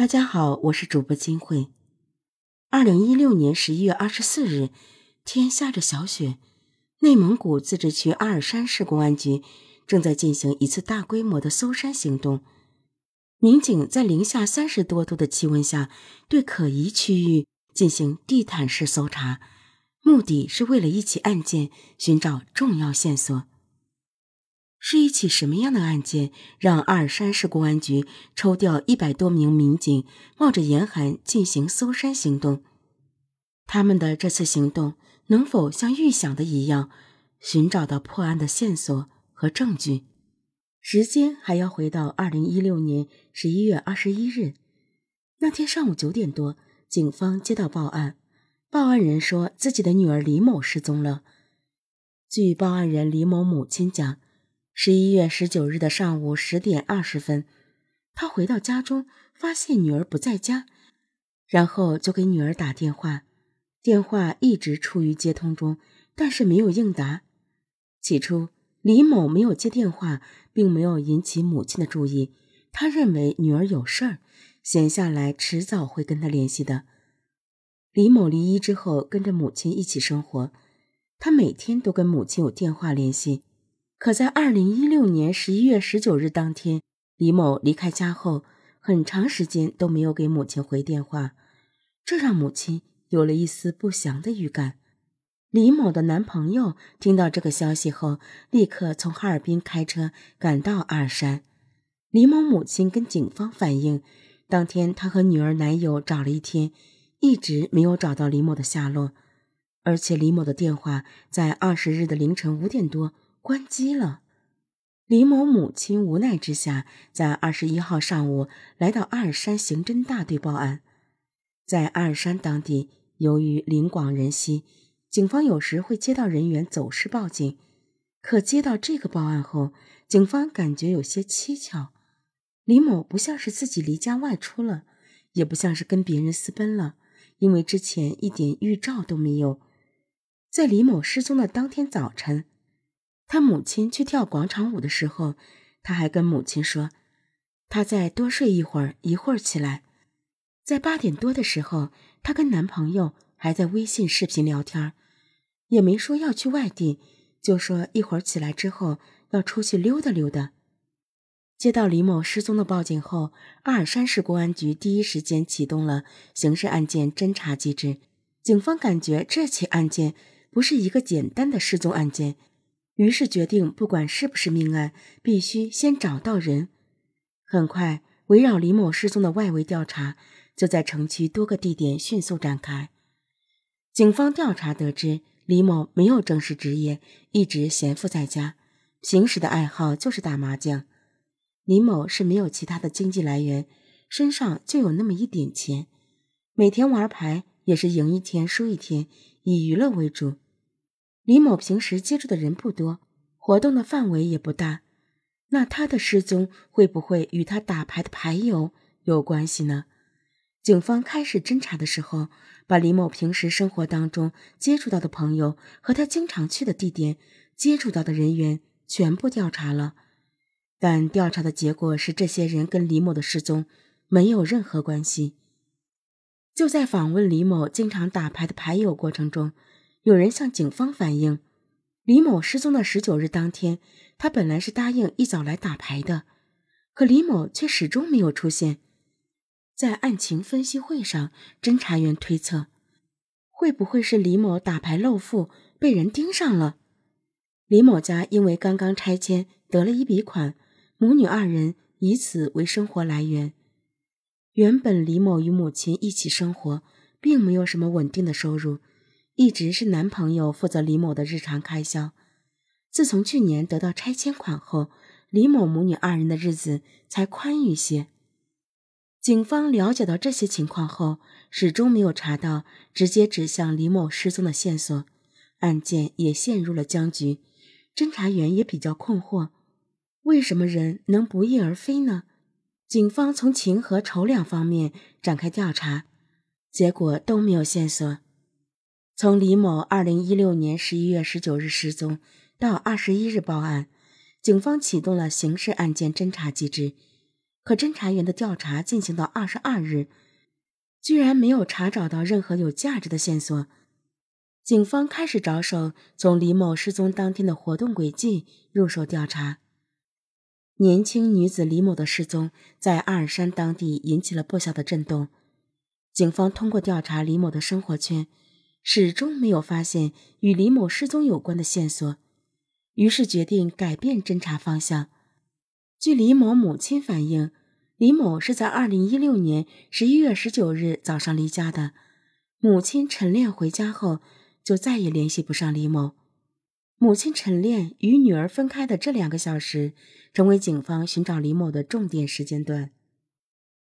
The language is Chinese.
大家好，我是主播金慧。二零一六年十一月二十四日，天下着小雪，内蒙古自治区阿尔山市公安局正在进行一次大规模的搜山行动。民警在零下三十多度的气温下，对可疑区域进行地毯式搜查，目的是为了一起案件寻找重要线索。是一起什么样的案件，让阿尔山市公安局抽调一百多名民警，冒着严寒进行搜山行动？他们的这次行动能否像预想的一样，寻找到破案的线索和证据？时间还要回到二零一六年十一月二十一日，那天上午九点多，警方接到报案，报案人说自己的女儿李某失踪了。据报案人李某母亲讲。十一月十九日的上午十点二十分，他回到家中，发现女儿不在家，然后就给女儿打电话，电话一直处于接通中，但是没有应答。起初，李某没有接电话，并没有引起母亲的注意，他认为女儿有事儿，闲下来迟早会跟他联系的。李某离异之后，跟着母亲一起生活，他每天都跟母亲有电话联系。可在二零一六年十一月十九日当天，李某离开家后，很长时间都没有给母亲回电话，这让母亲有了一丝不祥的预感。李某的男朋友听到这个消息后，立刻从哈尔滨开车赶到阿尔山。李某母亲跟警方反映，当天她和女儿、男友找了一天，一直没有找到李某的下落，而且李某的电话在二十日的凌晨五点多。关机了。李某母亲无奈之下，在二十一号上午来到阿尔山刑侦大队报案。在阿尔山当地，由于林广人稀，警方有时会接到人员走失报警。可接到这个报案后，警方感觉有些蹊跷。李某不像是自己离家外出了，也不像是跟别人私奔了，因为之前一点预兆都没有。在李某失踪的当天早晨。他母亲去跳广场舞的时候，他还跟母亲说：“他再多睡一会儿，一会儿起来。”在八点多的时候，她跟男朋友还在微信视频聊天，也没说要去外地，就说一会儿起来之后要出去溜达溜达。接到李某失踪的报警后，阿尔山市公安局第一时间启动了刑事案件侦查机制。警方感觉这起案件不是一个简单的失踪案件。于是决定，不管是不是命案，必须先找到人。很快，围绕李某失踪的外围调查就在城区多个地点迅速展开。警方调查得知，李某没有正式职业，一直闲赋在家，平时的爱好就是打麻将。李某是没有其他的经济来源，身上就有那么一点钱，每天玩牌也是赢一天输一天，以娱乐为主。李某平时接触的人不多，活动的范围也不大，那他的失踪会不会与他打牌的牌友有关系呢？警方开始侦查的时候，把李某平时生活当中接触到的朋友和他经常去的地点、接触到的人员全部调查了，但调查的结果是，这些人跟李某的失踪没有任何关系。就在访问李某经常打牌的牌友过程中。有人向警方反映，李某失踪的十九日当天，他本来是答应一早来打牌的，可李某却始终没有出现。在案情分析会上，侦查员推测，会不会是李某打牌漏付被人盯上了？李某家因为刚刚拆迁得了一笔款，母女二人以此为生活来源。原本李某与母亲一起生活，并没有什么稳定的收入。一直是男朋友负责李某的日常开销。自从去年得到拆迁款后，李某母女二人的日子才宽裕些。警方了解到这些情况后，始终没有查到直接指向李某失踪的线索，案件也陷入了僵局。侦查员也比较困惑：为什么人能不翼而飞呢？警方从情和仇两方面展开调查，结果都没有线索。从李某二零一六年十一月十九日失踪到二十一日报案，警方启动了刑事案件侦查机制。可侦查员的调查进行到二十二日，居然没有查找到任何有价值的线索。警方开始着手从李某失踪当天的活动轨迹入手调查。年轻女子李某的失踪在阿尔山当地引起了不小的震动。警方通过调查李某的生活圈，始终没有发现与李某失踪有关的线索，于是决定改变侦查方向。据李某母亲反映，李某是在二零一六年十一月十九日早上离家的。母亲晨练回家后，就再也联系不上李某。母亲晨练与女儿分开的这两个小时，成为警方寻找李某的重点时间段。